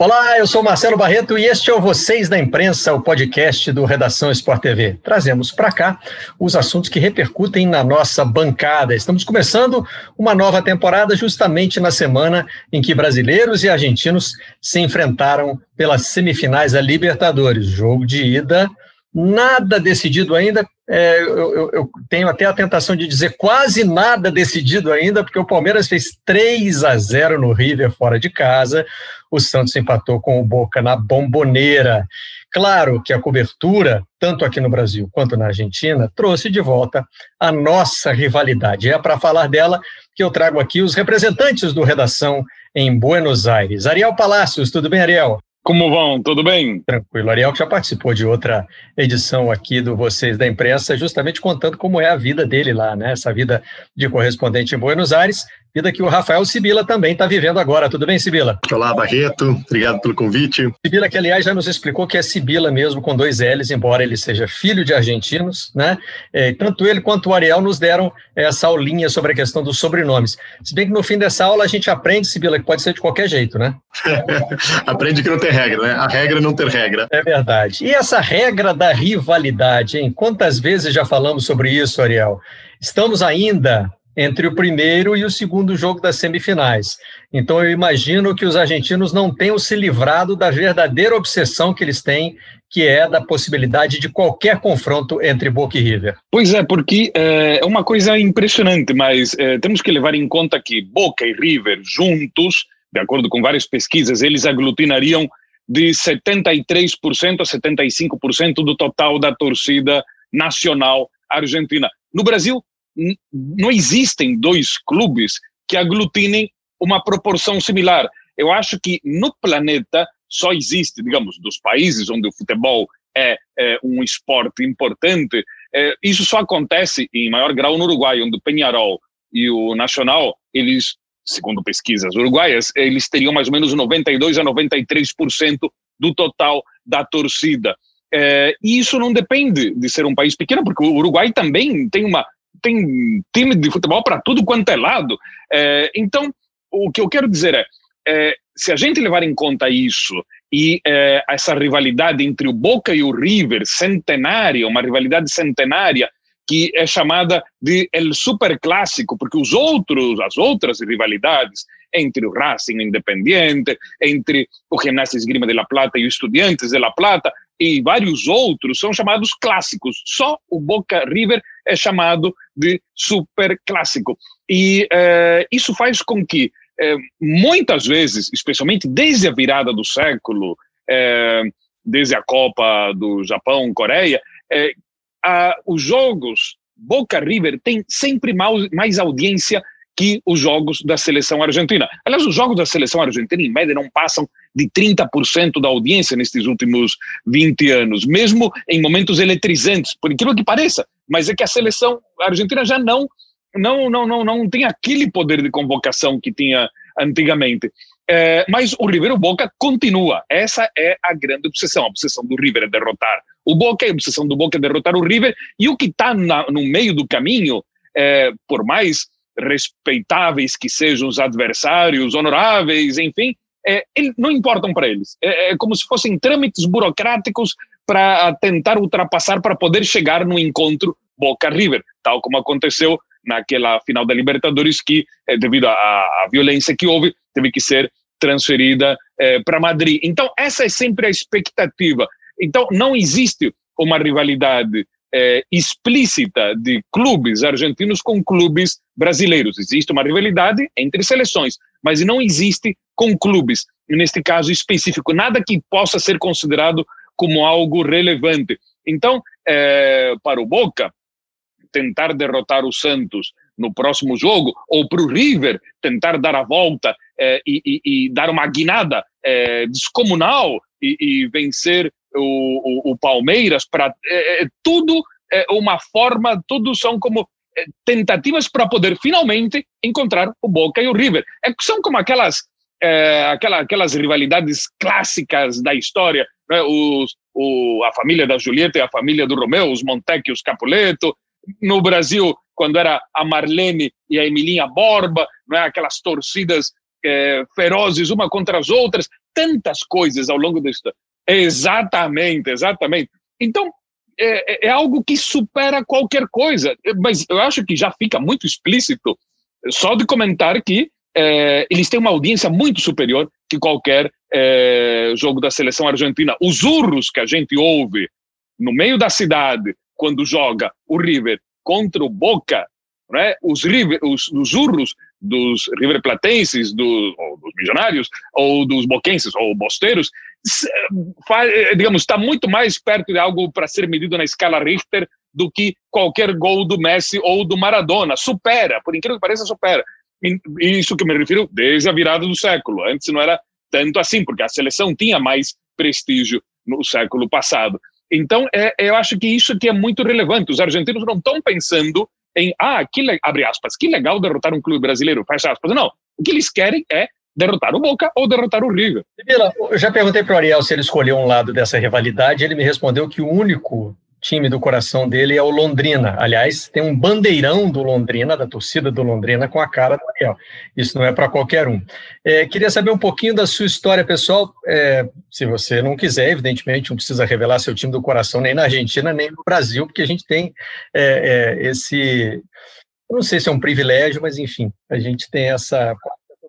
Olá, eu sou Marcelo Barreto e este é o Vocês da Imprensa, o podcast do Redação Sport TV. Trazemos para cá os assuntos que repercutem na nossa bancada. Estamos começando uma nova temporada justamente na semana em que brasileiros e argentinos se enfrentaram pelas semifinais da Libertadores. Jogo de ida, nada decidido ainda. É, eu, eu, eu, tenho até a tentação de dizer quase nada decidido ainda, porque o Palmeiras fez 3 a 0 no River fora de casa o Santos empatou com o Boca na bomboneira. Claro que a cobertura, tanto aqui no Brasil quanto na Argentina, trouxe de volta a nossa rivalidade. É para falar dela que eu trago aqui os representantes do Redação em Buenos Aires. Ariel Palácios, tudo bem, Ariel? Como vão? Tudo bem? Tranquilo. Ariel que já participou de outra edição aqui do Vocês da Imprensa, justamente contando como é a vida dele lá, né? Essa vida de correspondente em Buenos Aires vida que o Rafael Sibila também está vivendo agora. Tudo bem, Sibila? Olá, Barreto. Obrigado pelo convite. Sibila, que aliás já nos explicou que é Sibila mesmo, com dois L's, embora ele seja filho de argentinos, né? É, tanto ele quanto o Ariel nos deram essa aulinha sobre a questão dos sobrenomes. Se bem que no fim dessa aula a gente aprende, Sibila, que pode ser de qualquer jeito, né? aprende que não tem regra, né? A regra é não ter regra. É verdade. E essa regra da rivalidade, hein? Quantas vezes já falamos sobre isso, Ariel? Estamos ainda entre o primeiro e o segundo jogo das semifinais. Então eu imagino que os argentinos não tenham se livrado da verdadeira obsessão que eles têm, que é da possibilidade de qualquer confronto entre Boca e River. Pois é, porque é uma coisa impressionante, mas é, temos que levar em conta que Boca e River juntos, de acordo com várias pesquisas, eles aglutinariam de 73% a 75% do total da torcida nacional argentina. No Brasil, não existem dois clubes que aglutinem uma proporção similar. Eu acho que no planeta só existe, digamos, dos países onde o futebol é, é um esporte importante, é, isso só acontece em maior grau no Uruguai, onde o Penharol e o Nacional, eles, segundo pesquisas uruguaias, eles teriam mais ou menos 92 a 93% do total da torcida. É, e isso não depende de ser um país pequeno, porque o Uruguai também tem uma tem time de futebol para tudo quanto é lado. É, então, o que eu quero dizer é, é, se a gente levar em conta isso e é, essa rivalidade entre o Boca e o River, centenária, uma rivalidade centenária, que é chamada de El Super Clássico, porque os outros, as outras rivalidades entre o Racing Independiente, entre o Gimnasia Esgrima de La Plata e o Estudiantes de La Plata, e vários outros são chamados clássicos. Só o Boca River é chamado de super clássico. E é, isso faz com que, é, muitas vezes, especialmente desde a virada do século, é, desde a Copa do Japão, Coreia, os jogos Boca River têm sempre mais audiência que os jogos da seleção argentina. Aliás, os jogos da seleção argentina, em média, não passam de 30% da audiência nestes últimos 20 anos, mesmo em momentos eletrizantes, por incrível que pareça. Mas é que a seleção argentina já não, não, não, não, não tem aquele poder de convocação que tinha antigamente. É, mas o River o Boca continua. Essa é a grande obsessão. A obsessão do River é derrotar o Boca, a obsessão do Boca é derrotar o River. E o que está no meio do caminho, é, por mais respeitáveis que sejam os adversários, honoráveis, enfim, é, ele, não importam para eles. É, é, como se fossem trâmites burocráticos para tentar ultrapassar para poder chegar no encontro Boca River, tal como aconteceu naquela final da Libertadores que, é, devido à, violência que houve, teve que ser transferida é, para Madrid. Então essa é sempre a expectativa. Então não existe uma rivalidade é, explícita de clubes argentinos com clubes brasileiros. Existe uma rivalidade entre seleções, mas não existe com clubes, neste caso específico, nada que possa ser considerado como algo relevante. Então, é, para o Boca, tentar derrotar o Santos no próximo jogo, ou para o River tentar dar a volta é, e, e, e, dar uma guinada é, descomunal e, e vencer o, o, o Palmeiras, para é, tudo é, uma forma, todos são como tentativas para poder finalmente encontrar o Boca e o River. É, são como aquelas, é, aquela, aquelas rivalidades clássicas da história, né? os, o, a família da Julieta e a família do Romeu, os Montecchi os Capuleto. No Brasil, quando era a Marlene e a Emilinha Borba, não é? aquelas torcidas é, ferozes uma contra as outras, tantas coisas ao longo da história. Exatamente, exatamente. Então, é, é, é, algo que supera qualquer coisa. Mas eu acho que já fica muito explícito só de comentar que é, eles têm uma audiência muito superior que qualquer é, jogo da seleção argentina. Os urros que a gente ouve no meio da cidade quando joga o River contra o Boca, né? os, River, os, os urros dos River Platenses, do, dos Milionários, ou dos Boquenses, ou Bosteiros, eh, digamos, está muito mais perto de algo para ser medido na escala Richter do que qualquer gol do Messi ou do Maradona. Supera, por incrível que pareça, supera. Isso que me refiro desde a virada do século. Antes não era tanto assim, porque a seleção tinha mais prestígio no século passado. Então, é, eu acho que isso aqui é muito relevante. Os argentinos não estão pensando em, ah, que, abre aspas, que legal derrotar um clube brasileiro, fecha aspas. Não. O que eles querem é derrotar o Boca ou derrotar o River. Eu já perguntei para o Ariel se ele escolheu um lado dessa rivalidade, ele me respondeu que o único time do coração dele é o Londrina. Aliás, tem um bandeirão do Londrina, da torcida do Londrina, com a cara do Ariel. Isso não é para qualquer um. É, queria saber um pouquinho da sua história pessoal. É, se você não quiser, evidentemente, não precisa revelar seu time do coração nem na Argentina, nem no Brasil, porque a gente tem é, é esse. Eu não sei se é um privilégio, mas enfim, a gente tem essa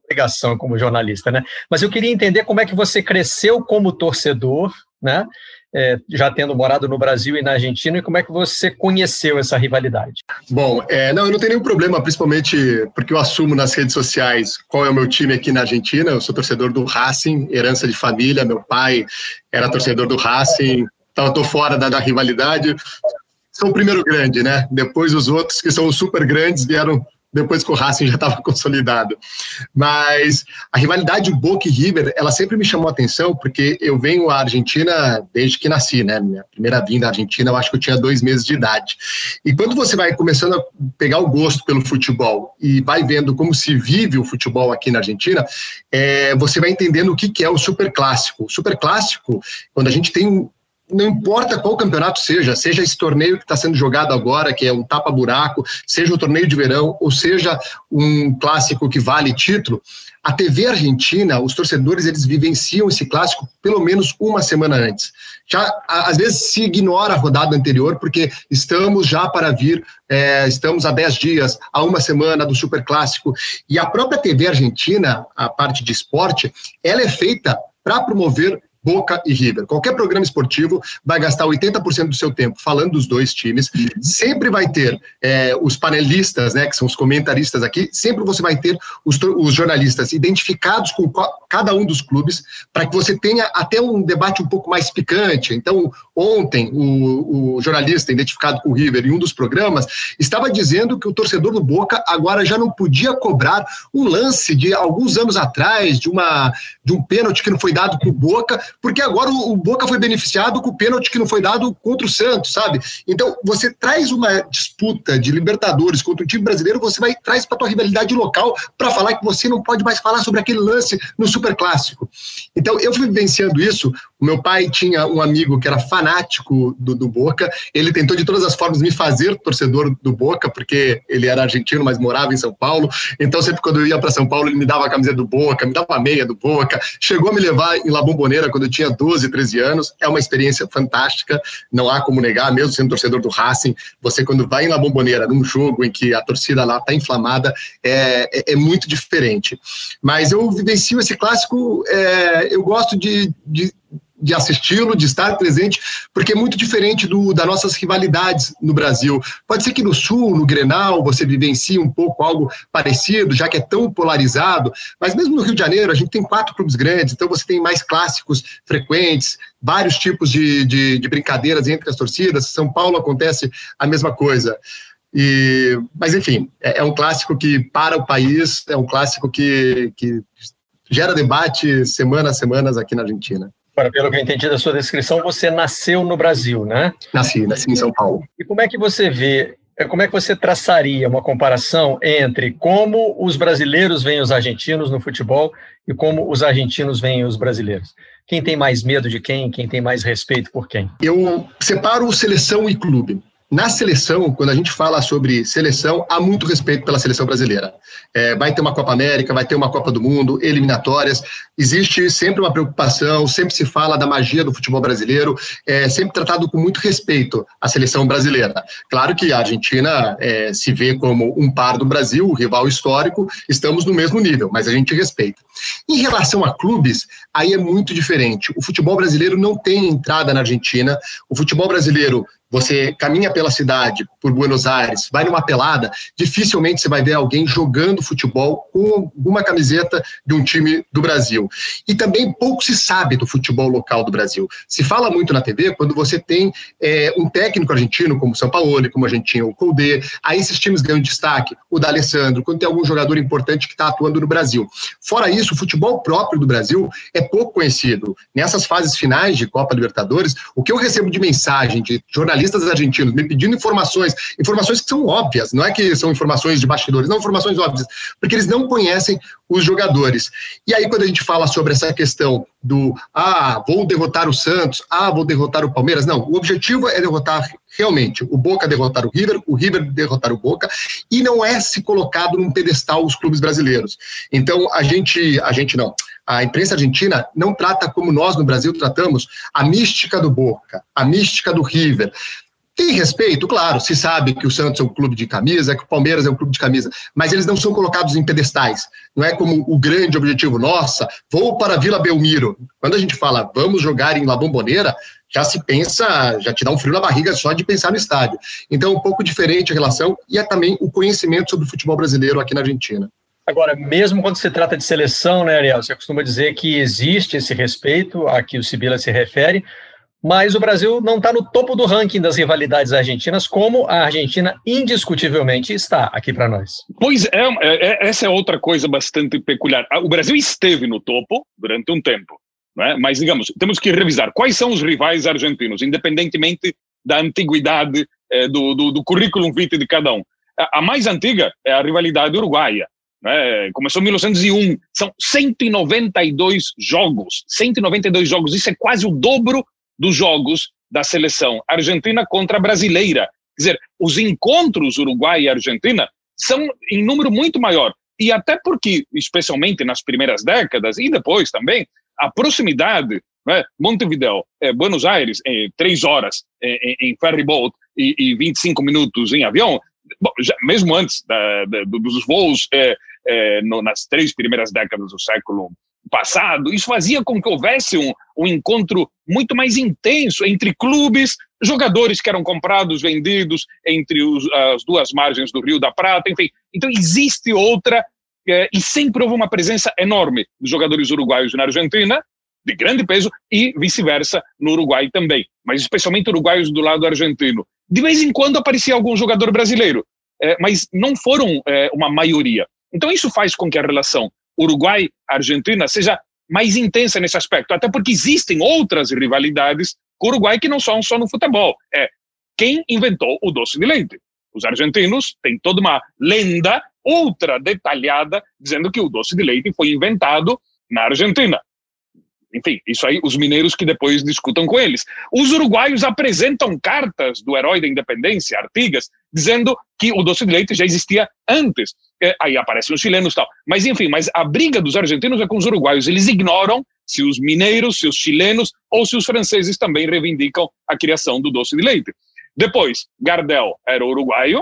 obrigação como jornalista, né? Mas eu queria entender como é que você cresceu como torcedor, né? É, já tendo morado no Brasil e na Argentina, e como é que você conheceu essa rivalidade? Bom, é, não, eu não tenho nenhum problema, principalmente porque eu assumo nas redes sociais qual é o meu time aqui na Argentina. Eu sou torcedor do Racing, herança de família. Meu pai era torcedor do Racing, então eu estou fora da, da rivalidade. São o primeiro grande, né? Depois os outros que são super grandes vieram depois que o Racing já estava consolidado. Mas a rivalidade Boca e River, ela sempre me chamou a atenção, porque eu venho à Argentina desde que nasci, né? Minha primeira vinda à Argentina, eu acho que eu tinha dois meses de idade. E quando você vai começando a pegar o gosto pelo futebol e vai vendo como se vive o futebol aqui na Argentina, é, você vai entendendo o que, que é o super clássico. O super clássico, quando a gente tem não importa qual campeonato seja, seja esse torneio que está sendo jogado agora, que é um tapa-buraco, seja o torneio de verão, ou seja um clássico que vale título, a TV argentina, os torcedores, eles vivenciam esse clássico pelo menos uma semana antes. Já, às vezes, se ignora a rodada anterior, porque estamos já para vir, é, estamos há 10 dias, a uma semana do Super Clássico, e a própria TV argentina, a parte de esporte, ela é feita para promover Boca e River. Qualquer programa esportivo vai gastar 80% do seu tempo falando dos dois times. Sempre vai ter é, os panelistas, né, que são os comentaristas aqui, sempre você vai ter os, os jornalistas identificados com cada um dos clubes, para que você tenha até um debate um pouco mais picante. Então, ontem, o, o jornalista identificado com o River em um dos programas estava dizendo que o torcedor do Boca agora já não podia cobrar um lance de alguns anos atrás, de, uma, de um pênalti que não foi dado para o Boca, porque agora o, Boca foi beneficiado com o pênalti que não foi dado contra o Santos, sabe? Então, você traz uma disputa de Libertadores contra o time brasileiro, você vai traz para tua rivalidade local para falar que você não pode mais falar sobre aquele lance no Super Clássico. Então, eu fui vivenciando isso. O meu pai tinha um amigo que era fanático do, do Boca. Ele tentou de todas as formas me fazer torcedor do Boca, porque ele era argentino, mas morava em São Paulo. Então, sempre quando eu ia para São Paulo, ele me dava a camiseta do Boca, me dava a meia do Boca. Chegou a me levar em La Bombonera quando eu tinha 12, 13 anos. É uma experiência fantástica, não há como negar, mesmo sendo torcedor do Racing. Você, quando vai em La Bombonera, num jogo em que a torcida lá está inflamada, é, é, é, muito diferente. Mas eu vivencio esse clássico, é, eu gosto de, de de assisti-lo, de estar presente, porque é muito diferente do, das nossas rivalidades no Brasil. Pode ser que no Sul, no Grenal, você vivencie um pouco algo parecido, já que é tão polarizado, mas mesmo no Rio de Janeiro, a gente tem quatro clubes grandes, então você tem mais clássicos frequentes, vários tipos de, de, de brincadeiras entre as torcidas. São Paulo acontece a mesma coisa. E, mas, enfim, é, é um clássico que, para o país, é um clássico que, que gera debate semana a semanas aqui na Argentina. Agora, pelo que eu entendi da sua descrição, você nasceu no Brasil, né? Nasci, nasci em São Paulo. E como é que você vê, é, como é que você traçaria uma comparação entre como os brasileiros veem os argentinos no futebol e como os argentinos veem os brasileiros? Quem tem mais medo de quem? Quem tem mais respeito por quem? Eu separo seleção e clube. Na seleção, quando a gente fala sobre seleção, há muito respeito pela seleção brasileira. É, vai ter uma Copa América, vai ter uma Copa do Mundo, eliminatórias. Existe sempre uma preocupação, sempre se fala da magia do futebol brasileiro, é sempre tratado com muito respeito a seleção brasileira. Claro que a Argentina é, se vê como um par do Brasil, rival histórico, estamos no mesmo nível, mas a gente respeita. Em relação a clubes, aí é muito diferente. O futebol brasileiro não tem entrada na Argentina. O futebol brasileiro você caminha pela cidade, por Buenos Aires, vai numa pelada, dificilmente você vai ver alguém jogando futebol com uma camiseta de um time do Brasil. E também pouco se sabe do futebol local do Brasil. Se fala muito na TV quando você tem é, um técnico argentino, como o São Paulo, como a gente tinha o Colde, aí esses times ganham destaque, o D'Alessandro, quando tem algum jogador importante que está atuando no Brasil. Fora isso, o futebol próprio do Brasil é pouco conhecido. Nessas fases finais de Copa Libertadores, o que eu recebo de mensagem de jornalistas jornalistas argentinos me pedindo informações, informações que são óbvias, não é que são informações de bastidores, não informações óbvias, porque eles não conhecem os jogadores. E aí, quando a gente fala sobre essa questão do ah, vou derrotar o Santos, ah, vou derrotar o Palmeiras, não, o objetivo é derrotar realmente o Boca derrotar o River, o River derrotar o Boca, e não é se colocado num pedestal os clubes brasileiros. Então, a gente, a gente não, a imprensa argentina não trata como nós no Brasil tratamos a mística do Boca, a mística do River. Tem respeito, claro, se sabe que o Santos é um clube de camisa, que o Palmeiras é um clube de camisa, mas eles não são colocados em pedestais. Não é como o grande objetivo, nossa, vou para Vila Belmiro. Quando a gente fala vamos jogar em La Bombonera, já se pensa, já te dá um frio na barriga só de pensar no estádio. Então, um pouco diferente a relação e é também o conhecimento sobre o futebol brasileiro aqui na Argentina. Agora, mesmo quando se trata de seleção, né, Ariel, você costuma dizer que existe esse respeito a que o Sibila se refere, mas o Brasil não está no topo do ranking das rivalidades argentinas, como a Argentina indiscutivelmente está aqui para nós. Pois é, é, é, essa é outra coisa bastante peculiar. Ah, o Brasil esteve no topo durante um tempo, é? mas, digamos, temos que revisar quais são os rivais argentinos, independentemente da antiguidade é, do, do, do currículo vitae de cada um. A mais antiga é a rivalidade uruguaia, né? Começou em 1901, são 192 jogos, 192 jogos, isso é quase o dobro dos jogos da seleção argentina contra a brasileira. Quer dizer, os encontros Uruguai e Argentina são em número muito maior. E até porque, especialmente nas primeiras décadas e depois também, a proximidade, né, Montevideo, é, Buenos Aires, é, três horas é, em ferry boat e, e 25 minutos em avião, bom, já, mesmo antes da, da, dos voos é, é, no, nas três primeiras décadas do século passado, isso fazia com que houvesse um, um encontro muito mais intenso entre clubes, jogadores que eram comprados, vendidos entre os, as duas margens do Rio da Prata, enfim. Então existe outra, é, e sempre houve uma presença enorme dos jogadores uruguaios na Argentina, de grande peso, e vice-versa no Uruguai também, mas especialmente uruguaios do lado argentino. De vez em quando aparecia algum jogador brasileiro, é, mas não foram é, uma maioria. Então, isso faz com que a relação Uruguai-Argentina seja mais intensa nesse aspecto, até porque existem outras rivalidades com o Uruguai que não são só no futebol. É quem inventou o doce de leite. Os argentinos têm toda uma lenda ultra detalhada dizendo que o doce de leite foi inventado na Argentina enfim, isso aí, os mineiros que depois discutam com eles. Os uruguaios apresentam cartas do herói da independência, Artigas, dizendo que o doce de leite já existia antes. É, aí aparecem os chilenos e tal. Mas, enfim, mas a briga dos argentinos é com os uruguaios. Eles ignoram se os mineiros, se os chilenos ou se os franceses também reivindicam a criação do doce de leite. Depois, Gardel era uruguaio,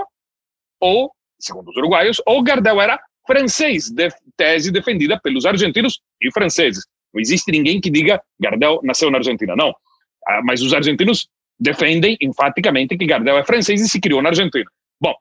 ou, segundo os uruguaios, ou Gardel era francês, de, tese defendida pelos argentinos e franceses. Não existe ninguém que diga Gardel nasceu na Argentina, não. Ah, mas os argentinos defendem enfaticamente que Gardel é francês e se criou na Argentina. Bom,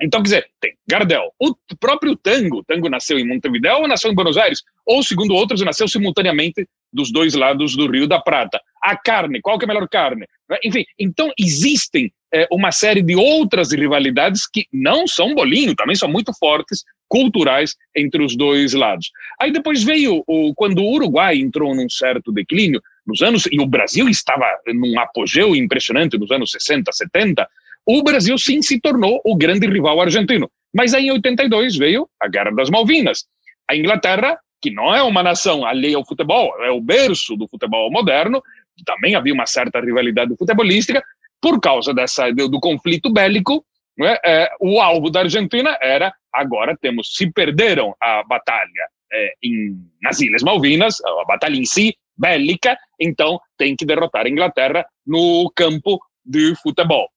então, quer dizer, tem Gardel, o próprio Tango, Tango nasceu em Montevideo ou nasceu em Buenos Aires? Ou, segundo outros, nasceu simultaneamente dos dois lados do Rio da Prata. A carne, qual que é a melhor carne? Enfim, então existem é, uma série de outras rivalidades que não são bolinho, também são muito fortes, culturais entre os dois lados. Aí depois veio, o, quando o Uruguai entrou num certo declínio, nos anos, e o Brasil estava num apogeu impressionante nos anos 60, 70, o Brasil sim se tornou o grande rival argentino. Mas aí em 82 veio a Guerra das Malvinas. A Inglaterra, que não é uma nação alheia ao futebol, é o berço do futebol moderno, também havia uma certa rivalidade futebolística, por causa dessa, do, do conflito bélico, né, é, o alvo da Argentina era agora temos, se perderam a batalha é, em, nas Ilhas Malvinas, a batalha em si, bélica, então tem que derrotar a Inglaterra no campo de futebol.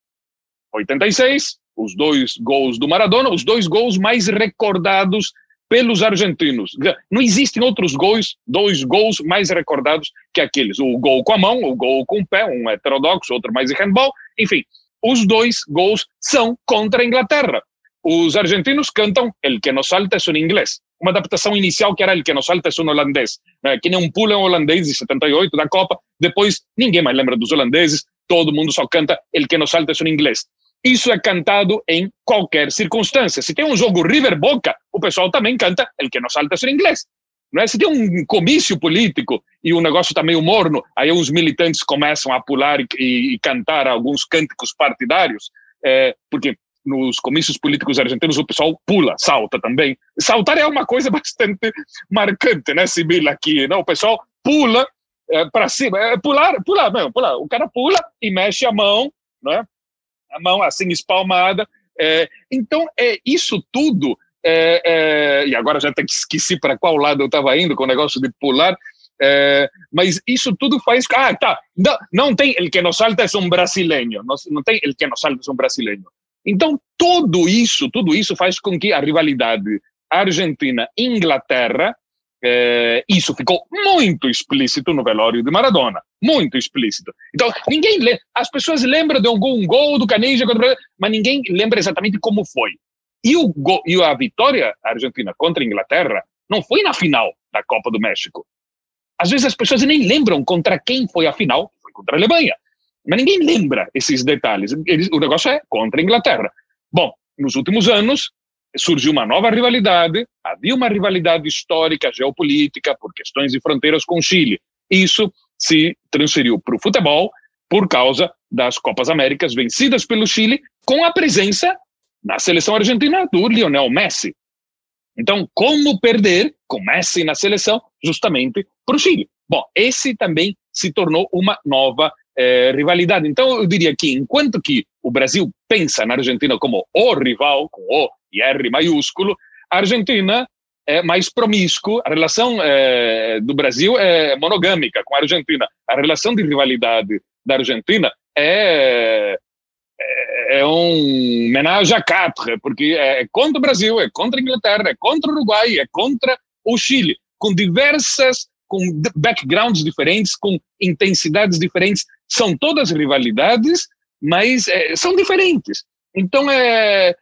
86, os dois gols do Maradona, os dois gols mais recordados pelos argentinos. Não existem outros gols, dois gols mais recordados que aqueles. O gol com a mão, o gol com o pé, um heterodoxo, outro mais de handball. Enfim, os dois gols são contra a Inglaterra. Os argentinos cantam El que nos salta é em inglês. Uma adaptação inicial que era El que nos salta é um holandês. Né? Que nem um pulo holandês de 78 da Copa. Depois, ninguém mais lembra dos holandeses. Todo mundo só canta El que nos salta é em inglês. Isso é cantado em qualquer circunstância. Se tem um jogo River Boca, o pessoal também canta El que nos salta é em inglês. Não é? Se tem um comício político e o negócio está meio morno, aí uns militantes começam a pular e, e, cantar alguns cânticos partidários, é, porque nos comícios políticos argentinos o pessoal pula, salta também. Saltar é uma coisa bastante marcante, né, Sibila, aqui, né? O pessoal pula é, para cima, é, pular, pular mesmo, pular. O cara pula e mexe a mão, né? A mão assim espalmada. É, então, é isso tudo. É, é, e agora já até esqueci para qual lado eu estava indo com o negócio de pular. É, mas isso tudo faz. Ah, tá. Não, não tem el que nos salta é um brasileiro. Não, não tem el que nos salta é um brasileiro. Então, tudo isso, tudo isso faz com que a rivalidade Argentina-Inglaterra, eh, isso ficou muito explícito no velório de Maradona, muito explícito. Então, ninguém lê, as pessoas lembram de algum gol do Canija, mas ninguém lembra exatamente como foi. E, o gol, e a vitória argentina contra a Inglaterra não foi na final da Copa do México. Às vezes as pessoas nem lembram contra quem foi a final, foi contra a Alemanha. Mas ninguém lembra esses detalhes. Eles, o negócio é contra a Inglaterra. Bom, nos últimos anos surgiu uma nova rivalidade, havia uma rivalidade histórica, geopolítica, por questões de fronteiras com o Chile. Isso se transferiu para o futebol por causa das Copas Américas vencidas pelo Chile, com a presença na seleção argentina do Lionel Messi. Então, como perder com Messi na seleção justamente para o Chile? Bom, esse também se tornou uma nova é, rivalidade. Então, eu diria que enquanto que o Brasil pensa na Argentina como o rival, com O e R maiúsculo, a Argentina é mais promíscuo, a relação é, do Brasil é monogâmica com a Argentina. A relação de rivalidade da Argentina é, é, é um menage à quatre, porque é contra o Brasil, é contra a Inglaterra, é contra o Uruguai, é contra o Chile, com diversas com backgrounds diferentes, com intensidades diferentes, são todas rivalidades, mas é, são diferentes. Então é, é,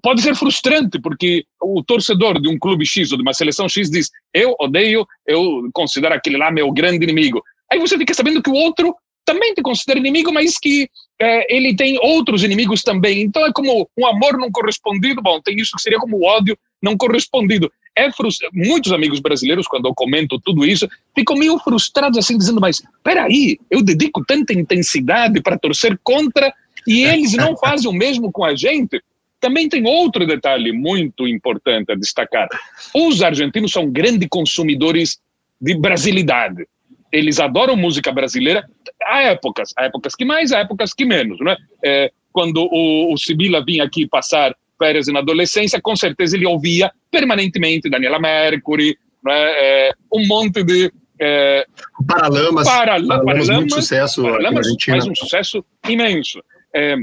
pode ser frustrante, porque o torcedor de um clube X ou de uma seleção X diz: Eu odeio, eu considero aquele lá meu grande inimigo. Aí você fica sabendo que o outro também te considera inimigo, mas que é, ele tem outros inimigos também. Então é como um amor não correspondido. Bom, tem isso que seria como o ódio não correspondido é muitos amigos brasileiros, quando eu comento tudo isso, ficam meio frustrados assim, dizendo: Mas peraí, eu dedico tanta intensidade para torcer contra e eles não fazem o mesmo com a gente. Também tem outro detalhe muito importante a destacar: os argentinos são grandes consumidores de brasilidade. Eles adoram música brasileira. Há épocas, há épocas que mais, há épocas que menos. Né? É, quando o, o Sibila vinha aqui passar férias na adolescência, com certeza ele ouvia permanentemente Daniela Mercury, né, é, um monte de. É, Paralamas, Paralamas, Paralamas, muito sucesso Paralamas faz um sucesso imenso. É,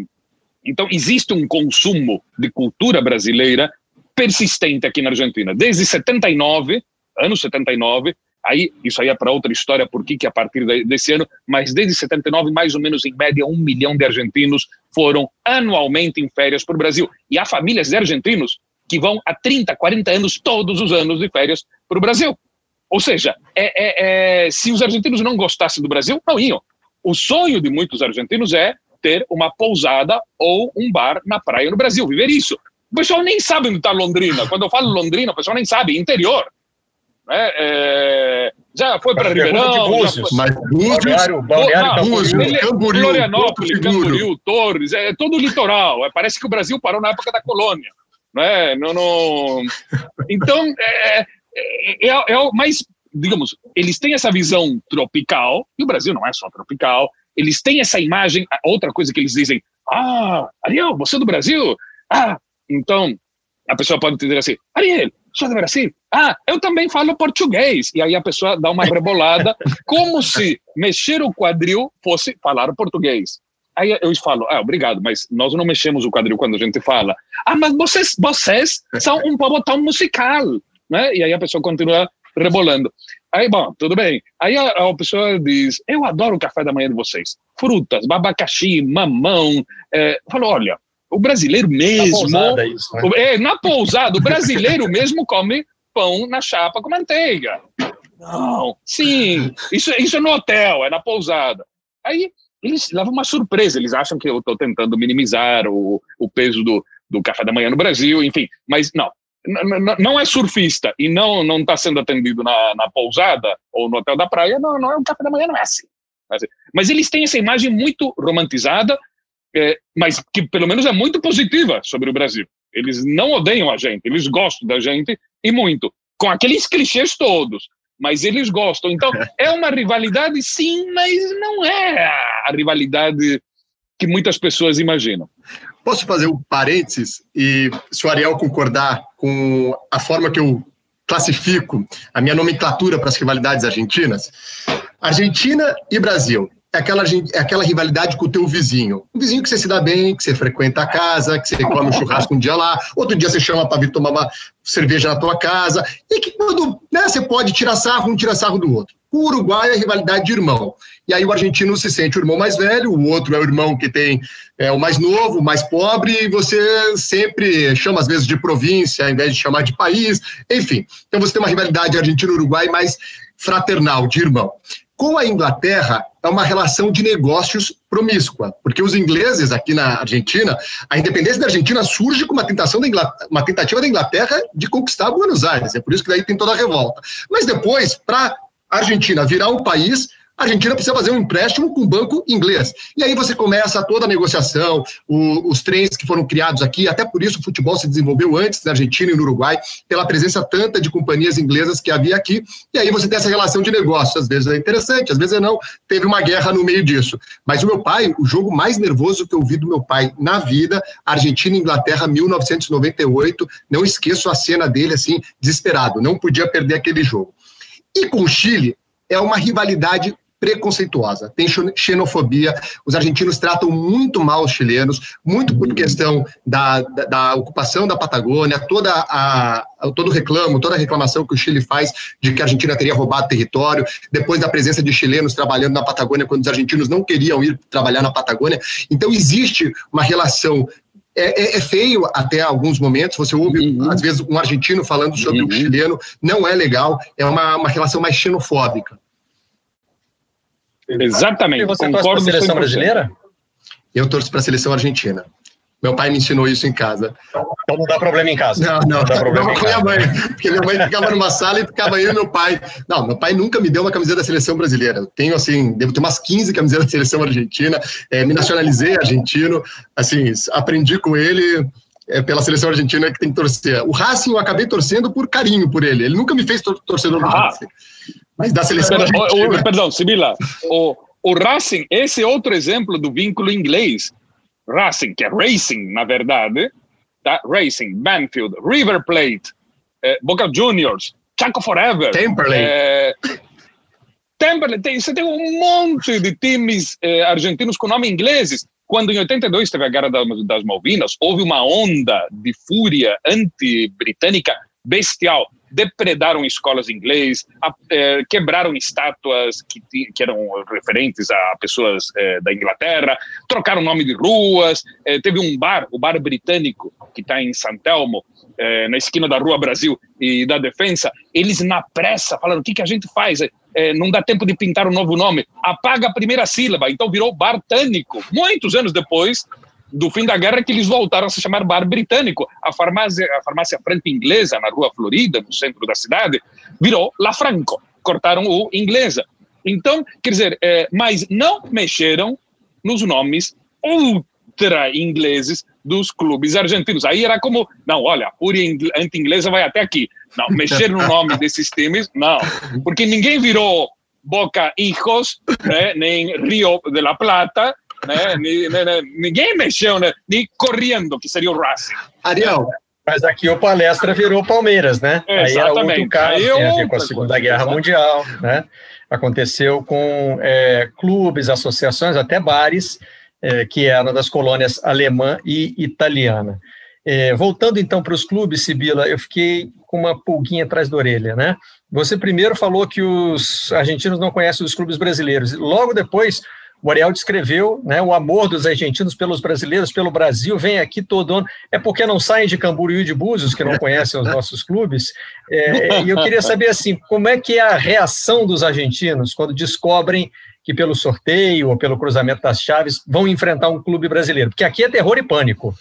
então, existe um consumo de cultura brasileira persistente aqui na Argentina. Desde 79, anos 79, aí isso aí é para outra história, por que a partir desse ano, mas desde 79, mais ou menos em média, um milhão de argentinos foram anualmente em férias para o Brasil. E há famílias de argentinos que vão há 30, 40 anos, todos os anos de férias para o Brasil. Ou seja, é, é, é, se os argentinos não gostassem do Brasil, não iam. O sonho de muitos argentinos é ter uma pousada ou um bar na praia no Brasil, viver isso. O pessoal nem sabe onde está Londrina. Quando eu falo Londrina, o pessoal nem sabe, interior. Né? É, já foi para Ribeirão. Búzios, foi... mas Balneário, Balneário Búzios, Camboriú, Florianópolis, Camboriú, Torres, é todo o litoral. É, parece que o Brasil parou na época da colônia. Né? Não, não... Então, é, é, é, é, mais, digamos, eles têm essa visão tropical, e o Brasil não é só tropical, eles têm essa imagem, outra coisa que eles dizem, ah, Ariel, você é do Brasil? Ah, então, a pessoa pode dizer assim, Ariel, sou do Brasil? Ah, eu também falo português. E aí a pessoa dá uma rebolada, como se mexer o quadril fosse falar português. Aí eu falo, ah, obrigado, mas nós não mexemos o quadril quando a gente fala. Ah, mas vocês, vocês são um povo tão musical, né? E aí a pessoa continua rebolando. Aí, bom, tudo bem. Aí a, a pessoa diz, eu adoro o café da manhã de vocês. Frutas, abacaxi, mamão. É, eu falo, olha, o brasileiro mesmo... Na pousada isso, né? É, na pousada, o brasileiro mesmo come pão na chapa com manteiga. Não, sim, isso, isso é no hotel, é na pousada. Aí eles levam uma surpresa, eles acham que eu estou tentando minimizar o, o peso do, do café da manhã no Brasil, enfim, mas não, não é surfista e não não está sendo atendido na, na pousada ou no hotel da praia, não, não é um café da manhã, não é assim. Mas eles têm essa imagem muito romantizada, é, mas que pelo menos é muito positiva sobre o Brasil. Eles não odeiam a gente, eles gostam da gente e muito, com aqueles clichês todos mas eles gostam. Então, é uma rivalidade, sim, mas não é a rivalidade que muitas pessoas imaginam. Posso fazer um parênteses e se o Ariel concordar com a forma que eu classifico a minha nomenclatura para as rivalidades argentinas? Argentina e Brasil é aquela, é aquela rivalidade com o teu vizinho. Um vizinho que você se dá bem, que você frequenta a casa, que você come um churrasco um dia lá, outro dia você chama para vir tomar uma cerveja na tua casa, e que quando né, você pode tirar sarro, um tira sarro do outro. O Uruguai é rivalidade de irmão. E aí o argentino se sente o irmão mais velho, o outro é o irmão que tem é, o mais novo, o mais pobre, e você sempre chama às vezes de província, ao invés de chamar de país, enfim. Então você tem uma rivalidade argentino-uruguai mais fraternal, de irmão. Com a Inglaterra, é uma relação de negócios promíscua, porque os ingleses aqui na Argentina, a independência da Argentina surge com uma tentação da Inglaterra, uma tentativa da Inglaterra de conquistar Buenos Aires, é por isso que daí tem toda a revolta. Mas depois, para a Argentina virar um país, a Argentina precisa fazer um empréstimo com o banco inglês. E aí você começa toda a negociação, o, os trens que foram criados aqui, até por isso o futebol se desenvolveu antes na Argentina e no Uruguai, pela presença tanta de companhias inglesas que havia aqui. E aí você tem essa relação de negócio. Às vezes é interessante, às vezes é não. Teve uma guerra no meio disso. Mas o meu pai, o jogo mais nervoso que eu vi do meu pai na vida, Argentina e Inglaterra, 1998. Não esqueço a cena dele assim, desesperado. Não podia perder aquele jogo. E com o Chile, é uma rivalidade preconceituosa, tem xenofobia, os argentinos tratam muito mal os chilenos, muito por questão da, da, da ocupação da Patagônia, toda a, todo reclamo, toda a reclamação que o Chile faz de que a Argentina teria roubado território, depois da presença de chilenos trabalhando na Patagônia, quando os argentinos não queriam ir trabalhar na Patagônia. Então, existe uma relação é, é, é, feio até alguns momentos. Você ouve, uhum. às vezes, um argentino falando sobre uhum. um chileno, não é legal, é uma, uma relação mais xenofóbica. Exatamente. E você Concordo torce para a seleção brasileira? Eu torço para a seleção argentina. Meu pai me ensinou isso em casa. Então não dá problema em casa. Não, não. Não dá problema não, com minha mãe. Porque minha mãe ficava numa sala e ficava eu e meu pai. Não, meu pai nunca me deu uma camiseta da seleção brasileira. Eu tenho, assim, devo ter umas 15 camisetas da seleção argentina. É, me nacionalizei argentino. Assim, aprendi com ele é, pela seleção argentina que tem que torcer. O Racing eu acabei torcendo por carinho por ele. Ele nunca me fez tor torcedor do ah. Racing. Mas da seleção perdão, argentina... O, perdão, Sibila, o, o Racing, esse é outro exemplo do vínculo inglês. Racing, que é Racing, na verdade, tá? Racing, Banfield, River Plate, eh, Boca Juniors, Chaco Forever. Temperley. Eh, Temperley, tem, você tem um monte de times eh, argentinos com nome ingleses. Quando em 82 teve a Guerra das Malvinas, houve uma onda de fúria anti-britânica bestial depredaram escolas de inglês, a, é, quebraram estátuas que, que, eram referentes a pessoas é, da Inglaterra, trocaram nome de ruas, é, teve um bar, o bar britânico, que está em San Telmo, é, na esquina da Rua Brasil e da Defensa, eles na pressa falaram, o que, que a gente faz? É, não dá tempo de pintar um novo nome, apaga a primeira sílaba, então virou Bartânico. Muitos anos depois, do fim da guerra que eles voltaram a se chamar bar britânico. A farmácia, a farmácia franco inglesa na rua Florida, no centro da cidade, virou La Franco. Cortaram o inglesa. Então, quer dizer, é, mas não mexeram nos nomes ultra ingleses dos clubes argentinos. Aí era como, não, olha, a anti-inglesa vai até aqui. Não, mexer no nome desses times, não. Porque ninguém virou Boca Hijos, né, nem Rio de la Plata, né, ninguém mexeu, né, nem correndo, que seria o Racing. Ariel, mas aqui o palestra virou Palmeiras, né? Exatamente. Aí era outro caso, tem a ver com a Segunda Guerra Mundial, né? Aconteceu com é, clubes, associações, até bares, é, que eram das colônias alemã e italiana. É, voltando então para os clubes, Sibila, eu fiquei com uma pulguinha atrás da orelha, né? Você primeiro falou que os argentinos não conhecem os clubes brasileiros. Logo depois, o Ariel descreveu né, o amor dos argentinos pelos brasileiros, pelo Brasil, vem aqui todo ano. É porque não saem de Camboriú e de Búzios, que não conhecem os nossos clubes. É, e eu queria saber, assim, como é que é a reação dos argentinos quando descobrem que pelo sorteio ou pelo cruzamento das chaves vão enfrentar um clube brasileiro? Porque aqui é terror e pânico.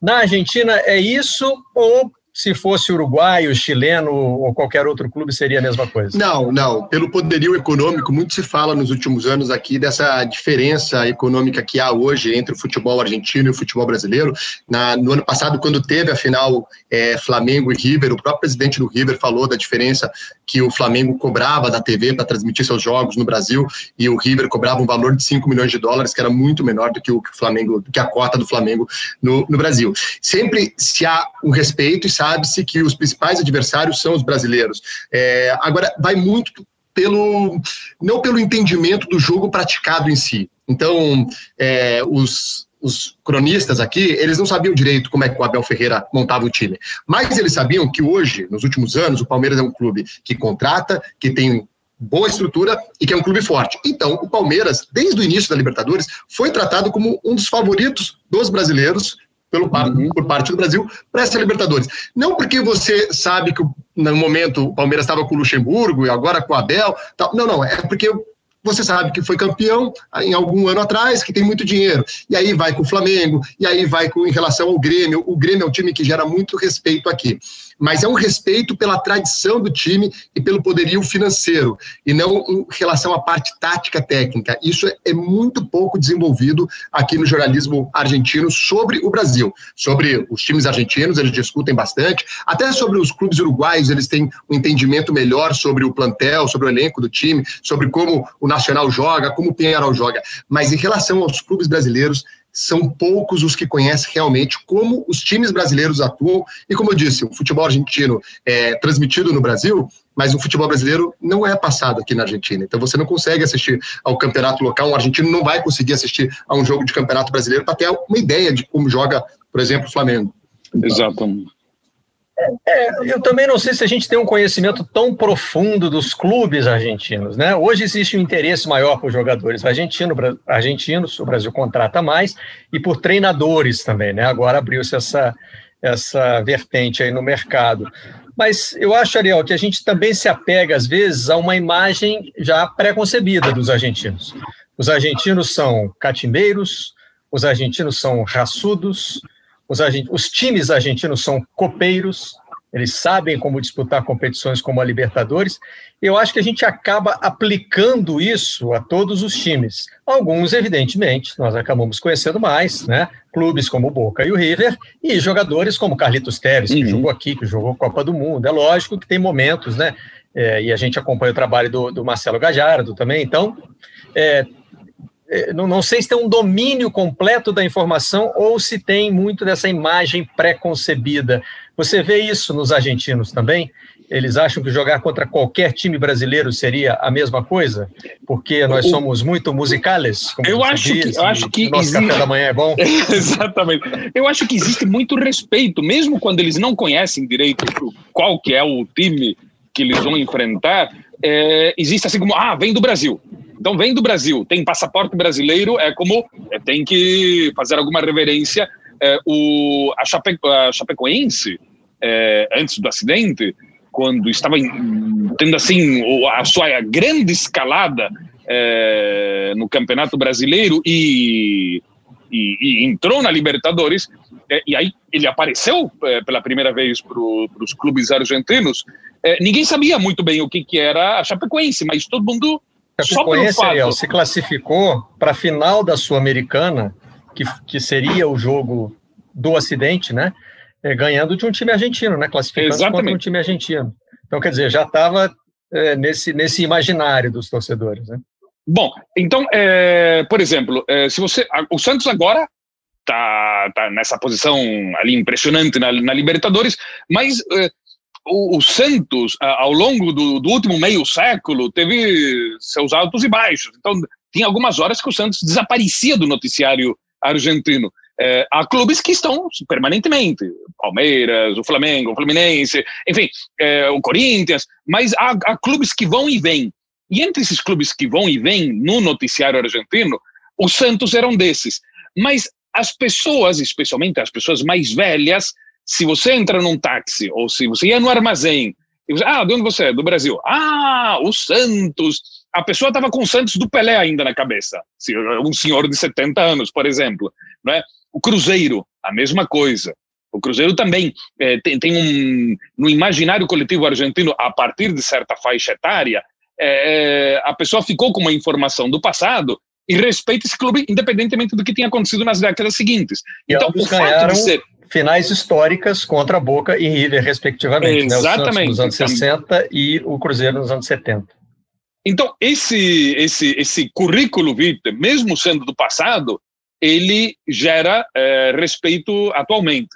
Na Argentina é isso ou se fosse uruguaio, chileno ou qualquer outro clube, seria a mesma coisa? Não, não. Pelo poderio econômico, muito se fala nos últimos anos aqui dessa diferença econômica que há hoje entre o futebol argentino e o futebol brasileiro. Na, no ano passado, quando teve a final é, Flamengo e River, o próprio presidente do River falou da diferença que o Flamengo cobrava da TV para transmitir seus jogos no Brasil e o River cobrava um valor de 5 milhões de dólares, que era muito menor do que o Flamengo, que a cota do Flamengo no, no Brasil. Sempre se há um respeito e se sabe-se que os principais adversários são os brasileiros. É, agora, vai muito pelo não pelo entendimento do jogo praticado em si. Então, é, os, os cronistas aqui, eles não sabiam direito como é que o Abel Ferreira montava o time. Mas eles sabiam que hoje, nos últimos anos, o Palmeiras é um clube que contrata, que tem boa estrutura e que é um clube forte. Então, o Palmeiras, desde o início da Libertadores, foi tratado como um dos favoritos dos brasileiros pelo, uhum. por parte do Brasil para essa Libertadores. Não porque você sabe que no momento o Palmeiras estava com o Luxemburgo e agora com o Abel. Tal. Não, não, é porque você sabe que foi campeão em algum ano atrás, que tem muito dinheiro. E aí vai com o Flamengo, e aí vai com em relação ao Grêmio. O Grêmio é um time que gera muito respeito aqui mas é um respeito pela tradição do time e pelo poderio financeiro, e não em relação à parte tática técnica. Isso é muito pouco desenvolvido aqui no jornalismo argentino sobre o Brasil. Sobre os times argentinos, eles discutem bastante, até sobre os clubes uruguaios, eles têm um entendimento melhor sobre o plantel, sobre o elenco do time, sobre como o Nacional joga, como o Penharol joga. Mas em relação aos clubes brasileiros, são poucos os que conhecem realmente como os times brasileiros atuam. E como eu disse, o futebol argentino é transmitido no Brasil, mas o futebol brasileiro não é passado aqui na Argentina. Então você não consegue assistir ao campeonato local, um argentino não vai conseguir assistir a um jogo de campeonato brasileiro para ter uma ideia de como joga, por exemplo, o Flamengo. Exatamente. É, eu também não sei se a gente tem um conhecimento tão profundo dos clubes argentinos, né? Hoje existe um interesse maior por jogadores argentino, argentinos, o Brasil contrata mais, e por treinadores também, né? Agora abriu-se essa, essa vertente aí no mercado. Mas eu acho, Ariel, que a gente também se apega, às vezes, a uma imagem já pré-concebida dos argentinos. Os argentinos são catimbeiros, os argentinos são raçudos, os, os times argentinos são copeiros, eles sabem como disputar competições como a Libertadores. Eu acho que a gente acaba aplicando isso a todos os times. Alguns, evidentemente, nós acabamos conhecendo mais, né? Clubes como o Boca e o River, e jogadores como Carlitos Teves, que uhum. jogou aqui, que jogou Copa do Mundo. É lógico que tem momentos, né? É, e a gente acompanha o trabalho do, do Marcelo Gajardo também. Então, é, é, não, não sei se tem um domínio completo da informação ou se tem muito dessa imagem pré-concebida. Você vê isso nos argentinos também? Eles acham que jogar contra qualquer time brasileiro seria a mesma coisa? Porque nós somos muito musicales, eu acho diz, que, eu acho que nosso existe... café da manhã é bom. Exatamente. Eu acho que existe muito respeito, mesmo quando eles não conhecem direito qual que é o time que eles vão enfrentar, é, existe assim como, ah, vem do Brasil. Então vem do Brasil, tem passaporte brasileiro, é como é, tem que fazer alguma reverência. É, o, a, Chape, a Chapecoense, é, antes do acidente, quando estava em, tendo assim a sua grande escalada é, no Campeonato Brasileiro e, e, e entrou na Libertadores, é, e aí ele apareceu é, pela primeira vez para os clubes argentinos. Ninguém sabia muito bem o que, que era a Chapecoense, mas todo mundo. Chapecoense, Ariel, se classificou para a final da Sul-Americana, que, que seria o jogo do acidente, né? É, ganhando de um time argentino, né? Classificando contra um time argentino. Então, quer dizer, já estava é, nesse, nesse imaginário dos torcedores, né? Bom, então, é, por exemplo, é, se você, o Santos agora tá, tá nessa posição ali impressionante na, na Libertadores, mas é, o, o, Santos, ao longo do, do, último meio século, teve seus altos e baixos. Então, tinha algumas horas que o Santos desaparecia do noticiário argentino. É, há clubes que estão permanentemente, Palmeiras, o Flamengo, o Fluminense, enfim, é, o Corinthians, mas há, há clubes que vão e vêm. E entre esses clubes que vão e vêm no noticiário argentino, o Santos era um desses. Mas as pessoas, especialmente as pessoas mais velhas, se você entra num táxi ou se você ia no armazém, e você, ah, de onde você é? Do Brasil. Ah, o Santos. A pessoa estava com o Santos do Pelé ainda na cabeça. Um senhor de 70 anos, por exemplo. Né? O Cruzeiro, a mesma coisa. O Cruzeiro também é, tem, tem um. No imaginário coletivo argentino, a partir de certa faixa etária, é, a pessoa ficou com uma informação do passado e respeita esse clube independentemente do que tenha acontecido nas décadas seguintes. E então, o fato de ser finais históricas contra Boca e River, respectivamente. Exatamente. Né? nos anos então, 60 e o Cruzeiro nos anos 70. Então, esse, esse, esse currículo vitae, mesmo sendo do passado, ele gera é, respeito atualmente.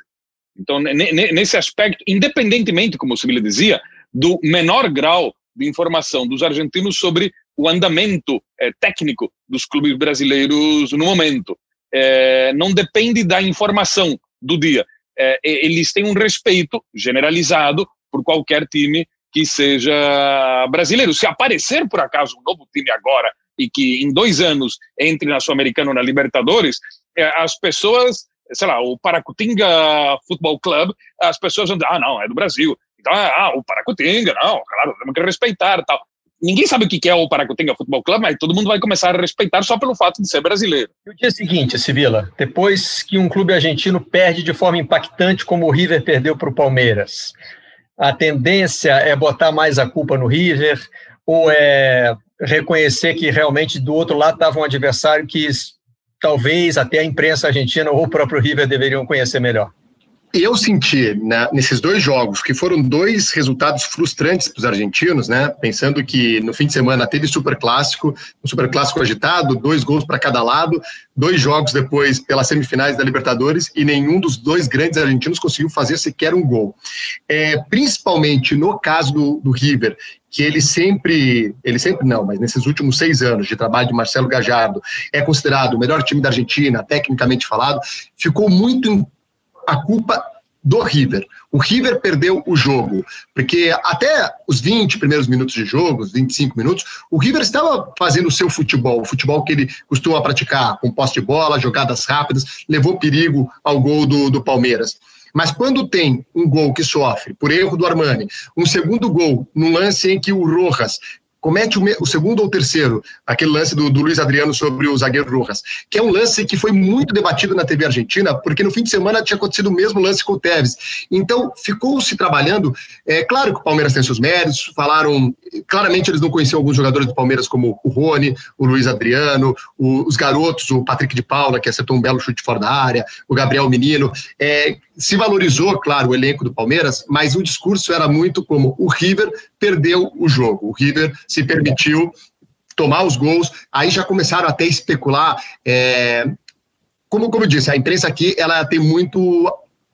Então, nesse aspecto, independentemente, como o Sibila dizia, do menor grau de informação dos argentinos sobre o andamento é, técnico dos clubes brasileiros no momento. É, não depende da informação do dia. É, eles têm um respeito generalizado por qualquer time que seja brasileiro. Se aparecer, por acaso, um novo time agora e que em dois anos entre na Sul-Americana ou na Libertadores, é, as pessoas, sei lá, o Paracutinga Futebol Club, as pessoas vão dizer, ah, não, é do Brasil. Então, ah, o Paracutinga, não, claro, temos que respeitar tal. Ninguém sabe o que é o Paracutinga Futebol Clube, mas todo mundo vai começar a respeitar só pelo fato de ser brasileiro. E o dia seguinte, Sibila, depois que um clube argentino perde de forma impactante, como o River perdeu para o Palmeiras, a tendência é botar mais a culpa no River ou é reconhecer que realmente do outro lado estava um adversário que talvez até a imprensa argentina ou o próprio River deveriam conhecer melhor? Eu senti né, nesses dois jogos, que foram dois resultados frustrantes para os argentinos, né? Pensando que no fim de semana teve super clássico, um super clássico agitado, dois gols para cada lado, dois jogos depois pelas semifinais da Libertadores e nenhum dos dois grandes argentinos conseguiu fazer sequer um gol. É, principalmente no caso do, do River, que ele sempre, ele sempre não, mas nesses últimos seis anos de trabalho de Marcelo Gajardo, é considerado o melhor time da Argentina, tecnicamente falado, ficou muito a culpa do River. O River perdeu o jogo, porque até os 20 primeiros minutos de jogo, os 25 minutos, o River estava fazendo o seu futebol, o futebol que ele costuma praticar, com posse de bola, jogadas rápidas, levou perigo ao gol do, do Palmeiras. Mas quando tem um gol que sofre por erro do Armani, um segundo gol num lance em que o Rojas comete o, o, segundo ou terceiro, aquele lance do, do, Luiz Adriano sobre o zagueiro Rojas, que é um lance que foi muito debatido na TV argentina, porque no fim de semana tinha acontecido o mesmo lance com o Tevez. Então, ficou se trabalhando. É claro que o Palmeiras tem seus méritos, falaram. Claramente, eles não conheciam alguns jogadores do Palmeiras, como o Rony, o Luiz Adriano, o, os garotos, o Patrick de Paula, que acertou um belo chute fora da área, o Gabriel Menino. É, se valorizou, claro, o elenco do Palmeiras, mas o discurso era muito como o River perdeu o jogo, o River se permitiu tomar os gols, aí já começaram até a especular. É, como, como eu disse, a imprensa aqui ela tem muito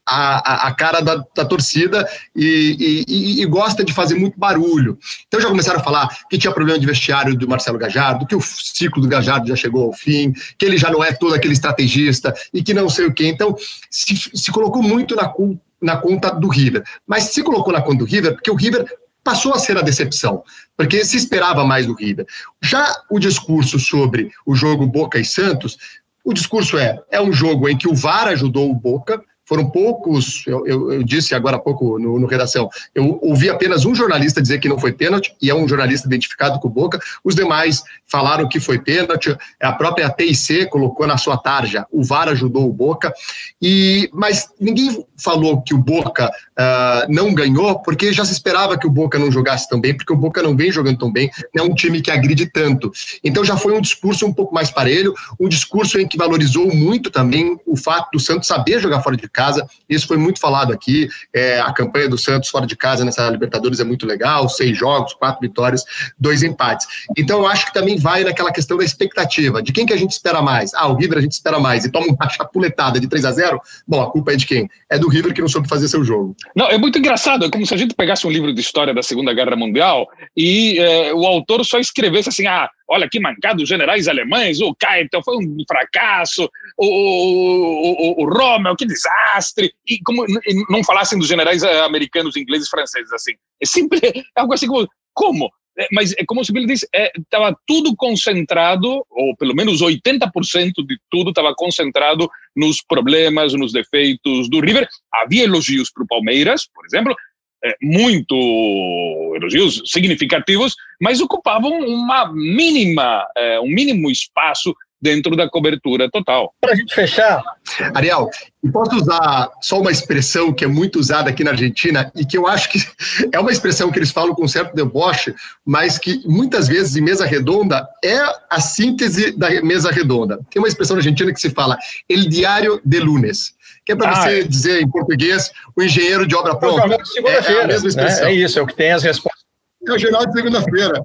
a, a, cara da, da torcida e, e, e, gosta de fazer muito barulho. Então já começaram a falar que tinha problema de vestiário do Marcelo Gajardo, que o ciclo do Gajardo já chegou ao fim, que ele já não é todo aquele estrategista e que não sei o quê. Então se, se colocou muito na, na conta do River. Mas se colocou na conta do River porque o River passou a ser a decepção, porque se esperava mais do River. Já o discurso sobre o jogo Boca e Santos, o discurso é: é um jogo em que o VAR ajudou o Boca, foram poucos, eu, eu, eu disse agora há pouco no, no, redação, eu ouvi apenas um jornalista dizer que não foi pênalti, e é um jornalista identificado com o Boca, os demais falaram que foi pênalti, a própria TIC colocou na sua tarja, o VAR ajudou o Boca, e, mas ninguém falou que o Boca uh, não ganhou, porque já se esperava que o Boca não jogasse tão bem, porque o Boca não vem jogando tão bem, é um time que agride tanto. Então já foi um discurso um pouco mais parelho, um discurso em que valorizou muito também o fato do Santos saber jogar fora de casa. Isso foi muito falado aqui. É, a campanha do Santos fora de casa nessa Libertadores é muito legal: seis jogos, quatro vitórias, dois empates. Então eu acho que também vai naquela questão da expectativa. De quem que a gente espera mais? Ah, o River a gente espera mais e toma uma chapuletada de 3 a 0 Bom, a culpa é de quem? É do River que não soube fazer seu jogo. Não, é muito engraçado. É como se a gente pegasse um livro de história da Segunda Guerra Mundial e é, o autor só escrevesse assim: ah, olha que mancado, os generais alemães, o Keitel foi um fracasso, o, o, o, o Rommel, que desastre, e como e não falassem dos generais eh, americanos, ingleses, franceses, assim. É sempre é algo assim como, como? É, mas é como se ele disse, estava é, tudo concentrado, ou pelo menos 80% de tudo estava concentrado nos problemas, nos defeitos do River. Havia elogios para o Palmeiras, por exemplo, é, muito elogios significativos, mas ocupavam uma mínima, é, um mínimo espaço dentro da cobertura total. Para a gente fechar, Ariel, posso usar só uma expressão que é muito usada aqui na Argentina e que eu acho que é uma expressão que eles falam com certo deboche, mas que muitas vezes em mesa redonda é a síntese da mesa redonda. Tem uma expressão na Argentina que se fala el diário de lunes que é para ah, você é. dizer em português o engenheiro de obra pronta. É, é a mesma expressão. Né? É isso, é o que tem as respostas. É o jornal de segunda-feira.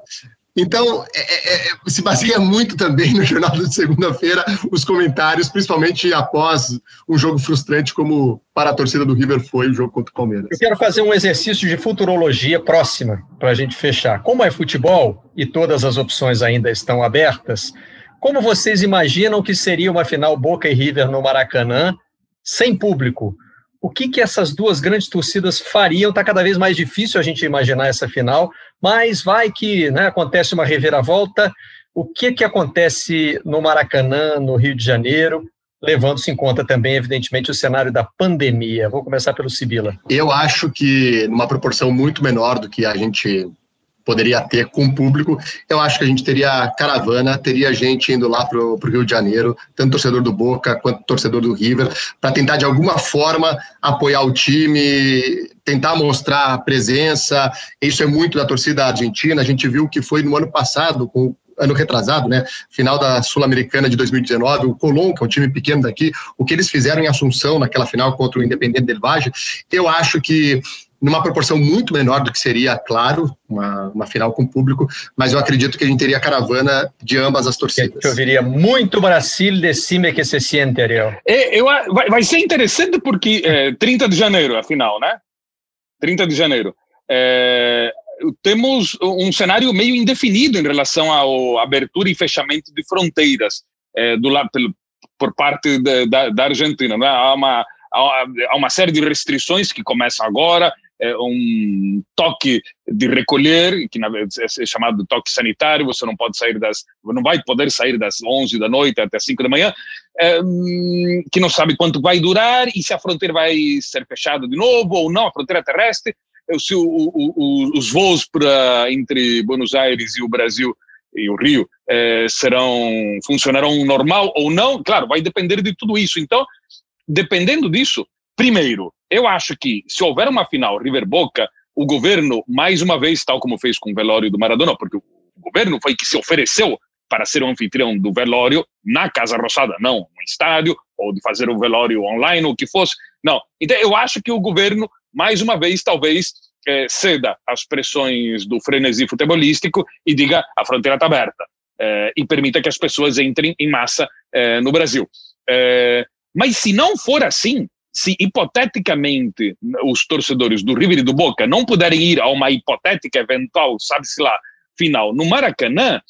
Então, é, é, é, se baseia muito também no jornal de segunda-feira os comentários, principalmente após um jogo frustrante como para a torcida do River foi o jogo contra o Palmeiras. Eu quero fazer um exercício de futurologia próxima para a gente fechar. Como é futebol e todas as opções ainda estão abertas, como vocês imaginam que seria uma final Boca e River no Maracanã sem público? o que, que essas duas grandes torcidas fariam. Está cada vez mais difícil a gente imaginar essa final, mas vai que né, acontece uma reviravolta. O que, que acontece no Maracanã, no Rio de Janeiro, levando-se em conta também, evidentemente, o cenário da pandemia? Vou começar pelo Sibila. Eu acho que, numa proporção muito menor do que a gente poderia ter com o público, eu acho que a gente teria caravana, teria gente indo lá para o Rio de Janeiro, tanto torcedor do Boca quanto torcedor do River, para tentar de alguma forma apoiar o time, tentar mostrar a presença. Isso é muito da torcida argentina. A gente viu que foi no ano passado com ano retrasado, né? Final da Sul-Americana de 2019, o Colón, que é um time pequeno daqui, o que eles fizeram em Assunção naquela final contra o Independente del Valle, eu acho que numa proporção muito menor do que seria, claro, uma, uma final com público, mas eu acredito que a gente teria caravana de ambas as torcidas. Eu diria muito Brasil, decime que se siente, Ariel. É, eu, vai, vai, ser interessante porque é, 30 de janeiro, a final, né? 30 de janeiro. É, temos um cenário meio indefinido em relação à abertura e fechamento de fronteiras é, do lado, por parte de, da, da, Argentina. Né? Há, uma, há uma série de restrições que começam agora, é um toque de recolher, que na verdade é chamado toque sanitário, você não pode sair das, não vai poder sair das 11 da noite até 5 da manhã, é, que não sabe quanto vai durar e se a fronteira vai ser fechada de novo ou não, a fronteira terrestre, se o, o, o, os voos para entre Buenos Aires e o Brasil e o Rio é, serão funcionarão normal ou não, claro, vai depender de tudo isso. Então, dependendo disso, primeiro, eu acho que se houver uma final River Boca, o governo, mais uma vez, tal como fez com o velório do Maradona, porque o governo foi que se ofereceu para ser o anfitrião do velório na Casa Rosada, não no estádio, ou de fazer o velório online, o que fosse. Não. Então, eu acho que o governo, mais uma vez, talvez eh, ceda às pressões do frenesi futebolístico e diga a fronteira está aberta eh, e permita que as pessoas entrem em massa eh, no Brasil. mas se não for assim, se hipoteticamente os torcedores do River e do Boca não puderem ir a uma hipotética eventual, sabe-se lá, final no Maracanã,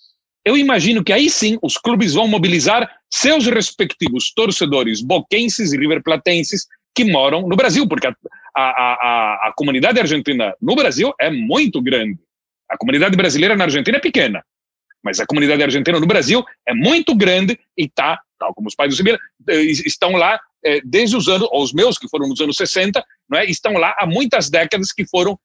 eu imagino que aí sim os clubes vão mobilizar seus respectivos torcedores boquenses e riverplatenses que moram no Brasil, porque a, a, a, a comunidade argentina no Brasil é muito grande. A comunidade brasileira na Argentina é pequena, mas a comunidade argentina no Brasil é muito grande e está, tal como os pais do Sibila, eh, estão lá é, desde os anos, os meus que foram nos anos 60, não é, estão lá há muitas décadas que foram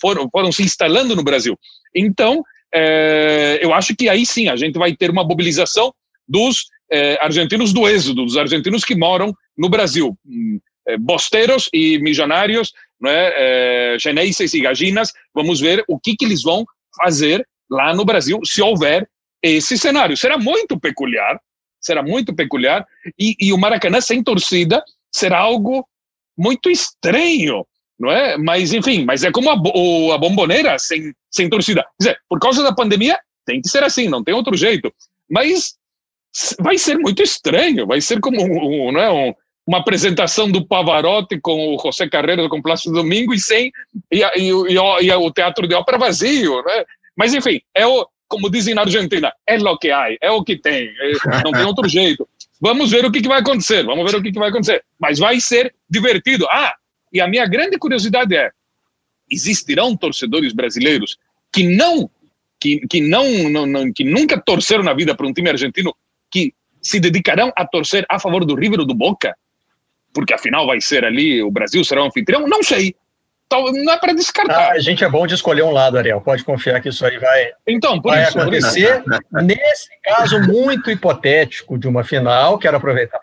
foram, foram se instalando no Brasil. Então, é, eu acho que aí sim a gente vai ter uma mobilização dos é, argentinos do êxodo, dos argentinos que moram no Brasil, hum, é, bosteiros e milionários, é, chineses e gajinas, vamos ver o que, que eles vão fazer lá no Brasil se houver esse cenário. Será muito peculiar, será muito peculiar, e, e o Maracanã sem torcida será algo muito estranho, não é? Mas, enfim, mas é como a, o, a bomboneira sem, sem torcida. Quer dizer, por causa da pandemia, tem que ser assim, não tem outro jeito. Mas vai ser muito estranho, vai ser como um, um, não é? Um, uma apresentação do Pavarotti com o José Carreira com Plácido Domingo e sem e, e, e, e, o teatro de ópera vazio, né? Mas enfim, é o como dizem na Argentina, é o que há, é o que tem, é, não tem outro jeito. Vamos ver o que, que vai acontecer, vamos ver o que, que vai acontecer. Mas vai ser divertido. Ah, e a minha grande curiosidade é: existirão torcedores brasileiros que não, que, que não, não, não que nunca torceram na vida para um time argentino, que se dedicarão a torcer a favor do River ou do Boca? Porque afinal vai ser ali, o Brasil será o anfitrião? Não sei. Não é para descartar. Ah, a gente é bom de escolher um lado, Ariel. Pode confiar que isso aí vai, então, vai isso, acontecer. Nesse caso muito hipotético de uma final, quero aproveitar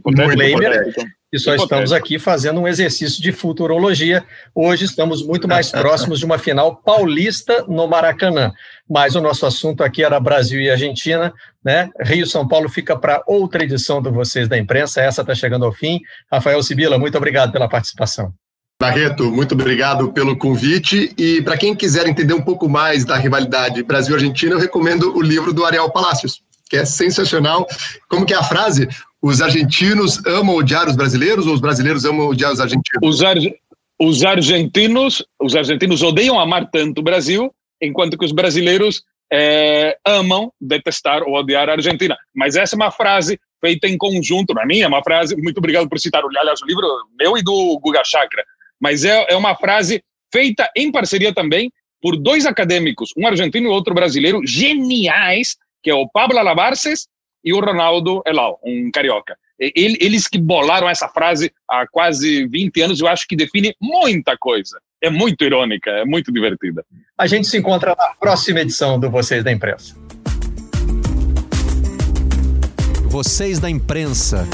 para disclaimer e só estamos aqui fazendo um exercício de futurologia. Hoje estamos muito mais próximos de uma final paulista no Maracanã. Mas o nosso assunto aqui era Brasil e Argentina, né? Rio São Paulo fica para outra edição do Vocês da Imprensa. Essa está chegando ao fim. Rafael Sibila, muito obrigado pela participação. Barreto, muito obrigado pelo convite. E para quem quiser entender um pouco mais da rivalidade Brasil-Argentina, eu recomendo o livro do Ariel Palacios, que é sensacional. Como que é a frase? Os argentinos amam odiar os brasileiros ou os brasileiros amam odiar os argentinos? Os, ar, os argentinos, os argentinos odeiam amar tanto o Brasil, enquanto que os brasileiros é, amam detestar ou odiar a Argentina. Mas essa é uma frase feita em conjunto, na minha, é uma frase, muito obrigado por citar, aliás, o livro meu e do Guga Chakra, mas é, é uma frase feita em parceria também por dois acadêmicos, um argentino e outro brasileiro, geniais, que é o Pablo Alabarces e o Ronaldo Elau, um carioca. Eles que bolaram essa frase há quase 20 anos, eu acho que define muita coisa. É muito irônica, é muito divertida. A gente se encontra na próxima edição do Vocês da Imprensa. Vocês da Imprensa.